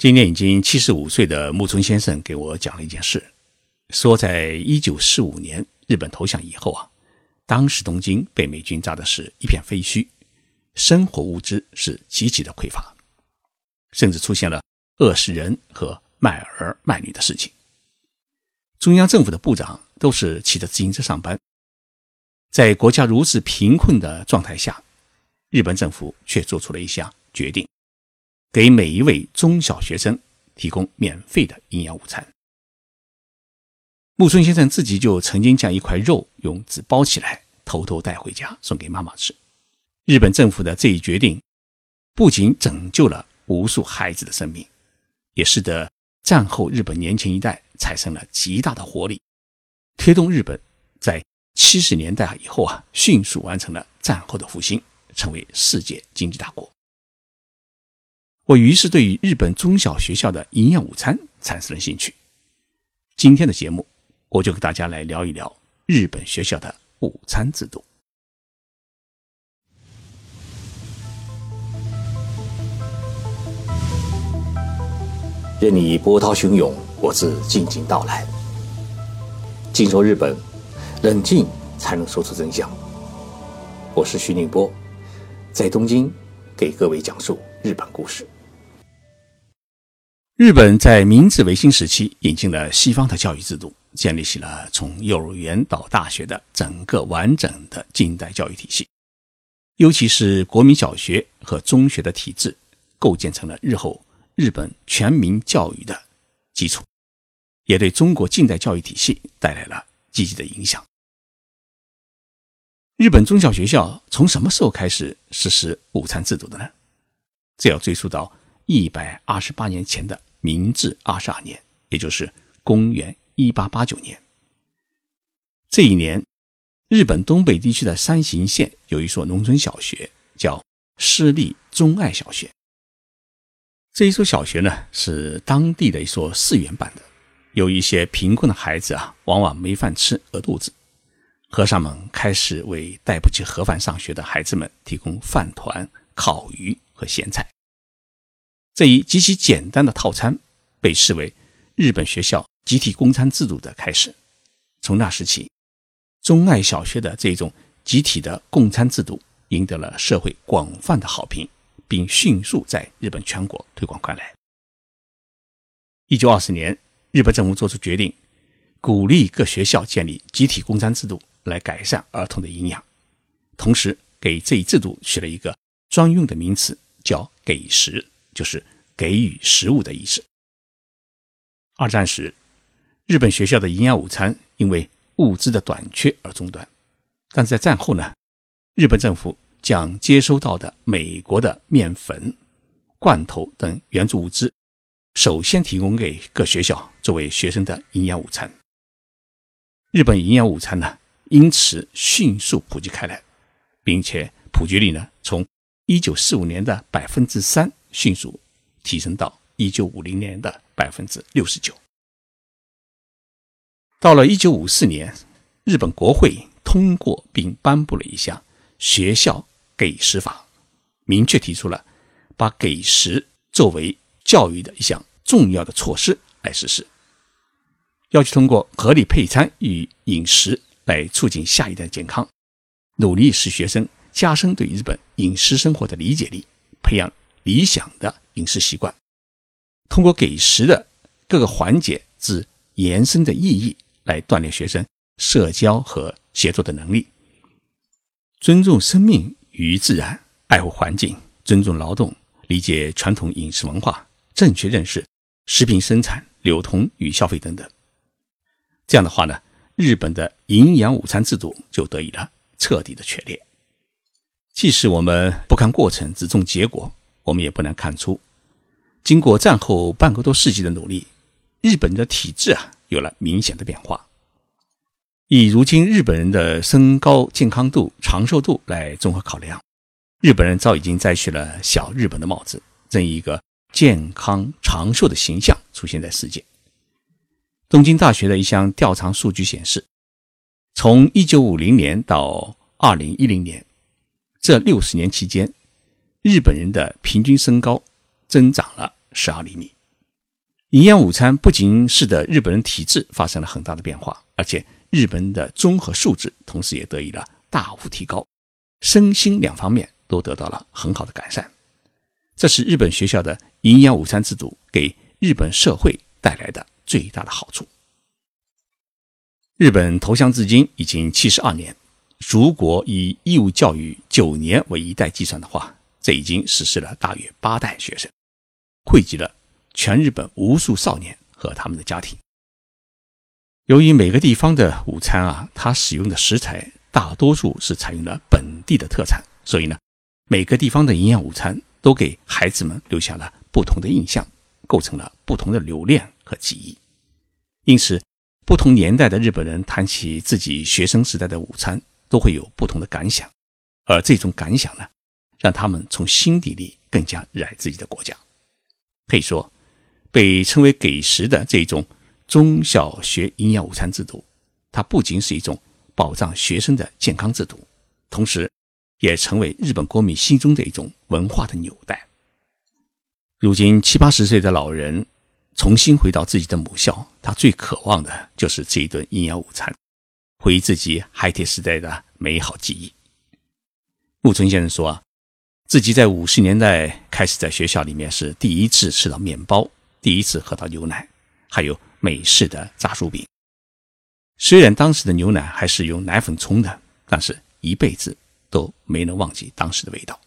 今年已经七十五岁的木村先生给我讲了一件事，说在一九四五年日本投降以后啊，当时东京被美军炸的是一片废墟，生活物资是极其的匮乏，甚至出现了饿死人和卖儿卖女的事情。中央政府的部长都是骑着自行车上班，在国家如此贫困的状态下，日本政府却做出了一项决定。给每一位中小学生提供免费的营养午餐。木村先生自己就曾经将一块肉用纸包起来，偷偷带回家送给妈妈吃。日本政府的这一决定，不仅拯救了无数孩子的生命，也使得战后日本年轻一代产生了极大的活力，推动日本在七十年代以后啊，迅速完成了战后的复兴，成为世界经济大国。我于是对于日本中小学校的营养午餐产生了兴趣。今天的节目，我就给大家来聊一聊日本学校的午餐制度。任你波涛汹涌，我自静静到来。静说日本，冷静才能说出真相。我是徐宁波，在东京给各位讲述日本故事。日本在明治维新时期引进了西方的教育制度，建立起了从幼儿园到大学的整个完整的近代教育体系。尤其是国民小学和中学的体制，构建成了日后日本全民教育的基础，也对中国近代教育体系带来了积极的影响。日本中小学校从什么时候开始实施午餐制度的呢？这要追溯到一百二十八年前的。明治二十二年，也就是公元一八八九年，这一年，日本东北地区的山形县有一所农村小学，叫私立中爱小学。这一所小学呢，是当地的一所寺院办的。有一些贫困的孩子啊，往往没饭吃，饿肚子。和尚们开始为带不起盒饭上学的孩子们提供饭团、烤鱼和咸菜。这一极其简单的套餐被视为日本学校集体供餐制度的开始。从那时起，中爱小学的这种集体的供餐制度赢得了社会广泛的好评，并迅速在日本全国推广开来。一九二四年，日本政府作出决定，鼓励各学校建立集体供餐制度，来改善儿童的营养，同时给这一制度取了一个专用的名词，叫“给食”。就是给予食物的意思。二战时，日本学校的营养午餐因为物资的短缺而中断，但在战后呢，日本政府将接收到的美国的面粉、罐头等援助物资，首先提供给各学校作为学生的营养午餐。日本营养午餐呢，因此迅速普及开来，并且普及率呢，从一九四五年的百分之三。迅速提升到一九五零年的百分之六十九。到了一九五四年，日本国会通过并颁布了一项学校给食法，明确提出了把给食作为教育的一项重要的措施来实施，要求通过合理配餐与饮食来促进下一代健康，努力使学生加深对日本饮食生活的理解力，培养。理想的饮食习惯，通过给食的各个环节之延伸的意义来锻炼学生社交和协作的能力，尊重生命与自然，爱护环境，尊重劳动，理解传统饮食文化，正确认识食品生产、流通与消费等等。这样的话呢，日本的营养午餐制度就得以了彻底的确立。即使我们不看过程，只重结果。我们也不难看出，经过战后半个多世纪的努力，日本的体质啊有了明显的变化。以如今日本人的身高、健康度、长寿度来综合考量，日本人早已经摘去了小日本的帽子，这一个健康长寿的形象出现在世界。东京大学的一项调查数据显示，从1950年到2010年这60年期间。日本人的平均身高增长了十二厘米，营养午餐不仅使得日本人体质发生了很大的变化，而且日本人的综合素质同时也得以了大幅提高，身心两方面都得到了很好的改善。这是日本学校的营养午餐制度给日本社会带来的最大的好处。日本投降至今已经七十二年，如果以义务教育九年为一代计算的话，这已经实施了大约八代学生，惠及了全日本无数少年和他们的家庭。由于每个地方的午餐啊，它使用的食材大多数是采用了本地的特产，所以呢，每个地方的营养午餐都给孩子们留下了不同的印象，构成了不同的留恋和记忆。因此。不同年代的日本人谈起自己学生时代的午餐，都会有不同的感想，而这种感想呢，让他们从心底里更加热爱自己的国家。可以说，被称为“给食”的这种中小学营养午餐制度，它不仅是一种保障学生的健康制度，同时也成为日本国民心中的一种文化的纽带。如今七八十岁的老人。重新回到自己的母校，他最渴望的就是这一顿营养午餐，回忆自己孩提时代的美好记忆。木村先生说，自己在五十年代开始在学校里面是第一次吃到面包，第一次喝到牛奶，还有美式的炸薯饼。虽然当时的牛奶还是用奶粉冲的，但是一辈子都没能忘记当时的味道。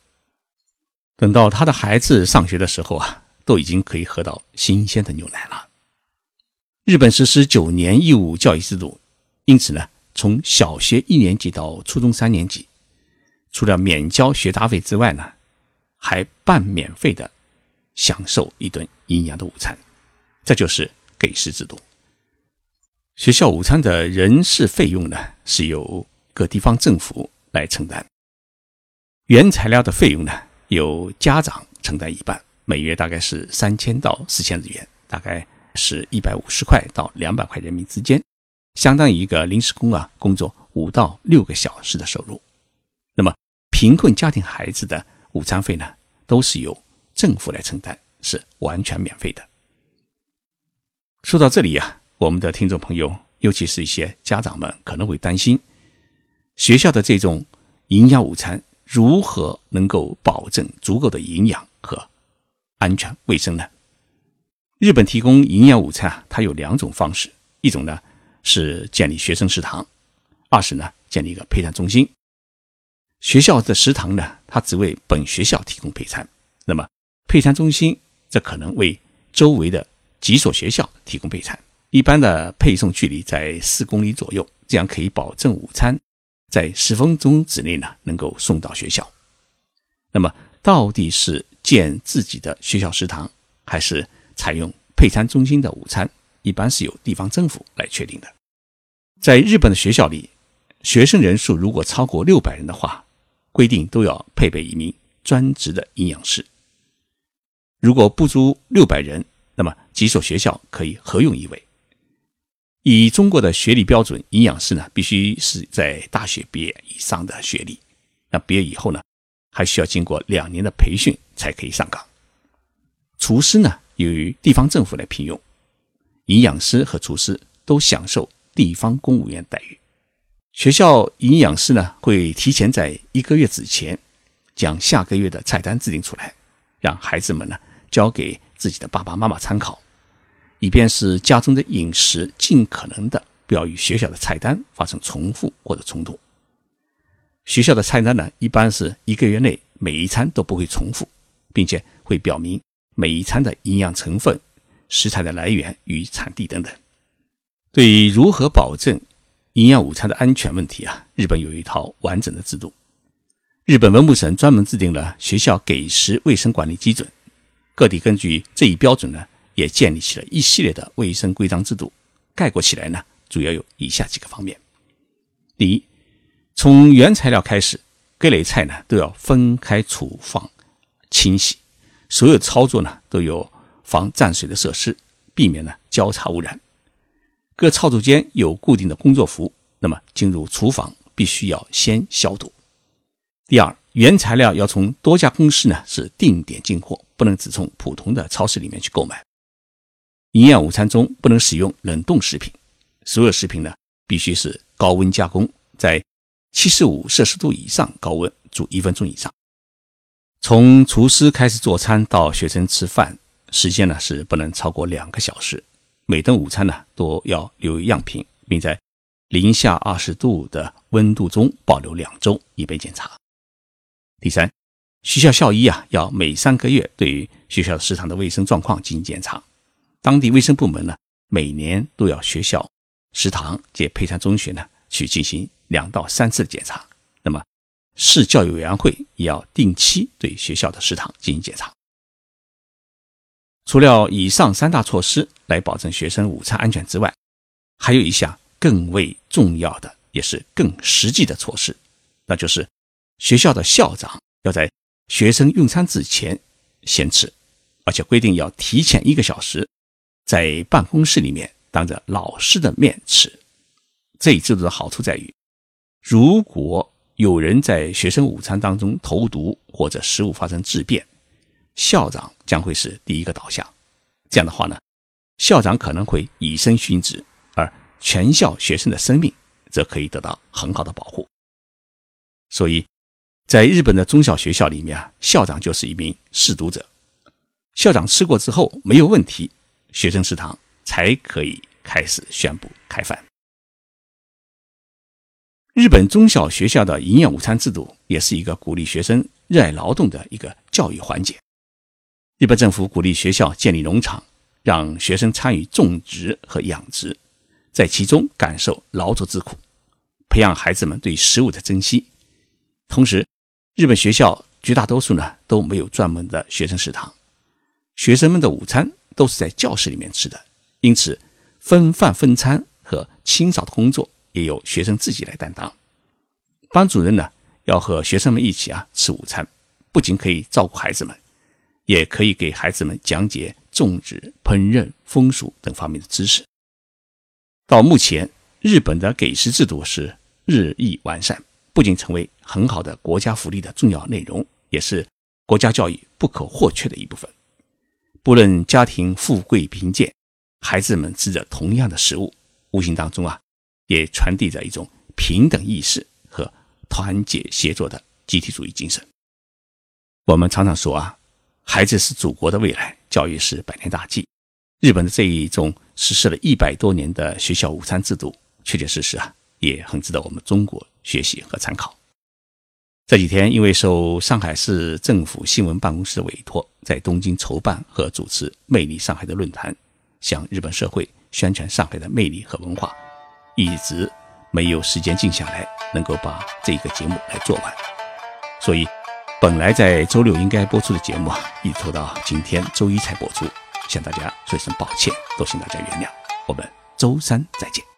等到他的孩子上学的时候啊。都已经可以喝到新鲜的牛奶了。日本实施九年义务教育制度，因此呢，从小学一年级到初中三年级，除了免交学杂费之外呢，还半免费的享受一顿营养的午餐，这就是给食制度。学校午餐的人事费用呢，是由各地方政府来承担，原材料的费用呢，由家长承担一半。每月大概是三千到四千日元，大概是一百五十块到两百块人民之间，相当于一个临时工啊工作五到六个小时的收入。那么贫困家庭孩子的午餐费呢，都是由政府来承担，是完全免费的。说到这里呀，我们的听众朋友，尤其是一些家长们可能会担心，学校的这种营养午餐如何能够保证足够的营养和。安全卫生呢？日本提供营养午餐啊，它有两种方式，一种呢是建立学生食堂，二是呢建立一个配餐中心。学校的食堂呢，它只为本学校提供配餐，那么配餐中心则可能为周围的几所学校提供配餐。一般的配送距离在四公里左右，这样可以保证午餐在十分钟之内呢能够送到学校。那么到底是？建自己的学校食堂，还是采用配餐中心的午餐，一般是由地方政府来确定的。在日本的学校里，学生人数如果超过六百人的话，规定都要配备一名专职的营养师。如果不足六百人，那么几所学校可以合用一位。以中国的学历标准，营养师呢必须是在大学毕业以上的学历。那毕业以后呢？还需要经过两年的培训才可以上岗。厨师呢，由于地方政府来聘用，营养师和厨师都享受地方公务员待遇。学校营养师呢，会提前在一个月之前将下个月的菜单制定出来，让孩子们呢交给自己的爸爸妈妈参考，以便使家中的饮食尽可能的不要与学校的菜单发生重复或者冲突。学校的菜单呢，一般是一个月内每一餐都不会重复，并且会表明每一餐的营养成分、食材的来源与产地等等。对于如何保证营养午餐的安全问题啊，日本有一套完整的制度。日本文部省专门制定了学校给食卫生管理基准，各地根据这一标准呢，也建立起了一系列的卫生规章制度。概括起来呢，主要有以下几个方面：第一，从原材料开始，各类菜呢都要分开储放、清洗，所有操作呢都有防沾水的设施，避免呢交叉污染。各操作间有固定的工作服，那么进入厨房必须要先消毒。第二，原材料要从多家公司呢是定点进货，不能只从普通的超市里面去购买。营养午餐中不能使用冷冻食品，所有食品呢必须是高温加工，在七十五摄氏度以上高温煮一分钟以上。从厨师开始做餐到学生吃饭，时间呢是不能超过两个小时。每顿午餐呢都要留样品，并在零下二十度的温度中保留两周，以备检查。第三，学校校医啊要每三个月对于学校食堂的卫生状况进行检查。当地卫生部门呢每年都要学校食堂及配餐中学呢去进行两到三次的检查。那么市教育委员会也要定期对学校的食堂进行检查。除了以上三大措施来保证学生午餐安全之外，还有一项更为重要的，也是更实际的措施，那就是学校的校长要在学生用餐之前先吃，而且规定要提前一个小时，在办公室里面当着老师的面吃。这一制度的好处在于，如果有人在学生午餐当中投毒或者食物发生质变，校长将会是第一个倒下。这样的话呢，校长可能会以身殉职，而全校学生的生命则可以得到很好的保护。所以，在日本的中小学校里面啊，校长就是一名试毒者。校长吃过之后没有问题，学生食堂才可以开始宣布开饭。日本中小学校的营养午餐制度也是一个鼓励学生热爱劳动的一个教育环节。日本政府鼓励学校建立农场，让学生参与种植和养殖，在其中感受劳作之苦，培养孩子们对食物的珍惜。同时，日本学校绝大多数呢都没有专门的学生食堂，学生们的午餐都是在教室里面吃的，因此分饭分餐和清扫的工作也由学生自己来担当。班主任呢要和学生们一起啊吃午餐，不仅可以照顾孩子们。也可以给孩子们讲解种植、烹饪、风俗等方面的知识。到目前，日本的给食制度是日益完善，不仅成为很好的国家福利的重要内容，也是国家教育不可或缺的一部分。不论家庭富贵贫贱，孩子们吃着同样的食物，无形当中啊，也传递着一种平等意识和团结协作的集体主义精神。我们常常说啊。孩子是祖国的未来，教育是百年大计。日本的这一种实施了一百多年的学校午餐制度，确确实实啊，也很值得我们中国学习和参考。这几天，因为受上海市政府新闻办公室的委托，在东京筹办和主持“魅力上海”的论坛，向日本社会宣传上海的魅力和文化，一直没有时间静下来，能够把这个节目来做完，所以。本来在周六应该播出的节目啊，一拖到今天周一才播出，向大家说一声抱歉，多请大家原谅。我们周三再见。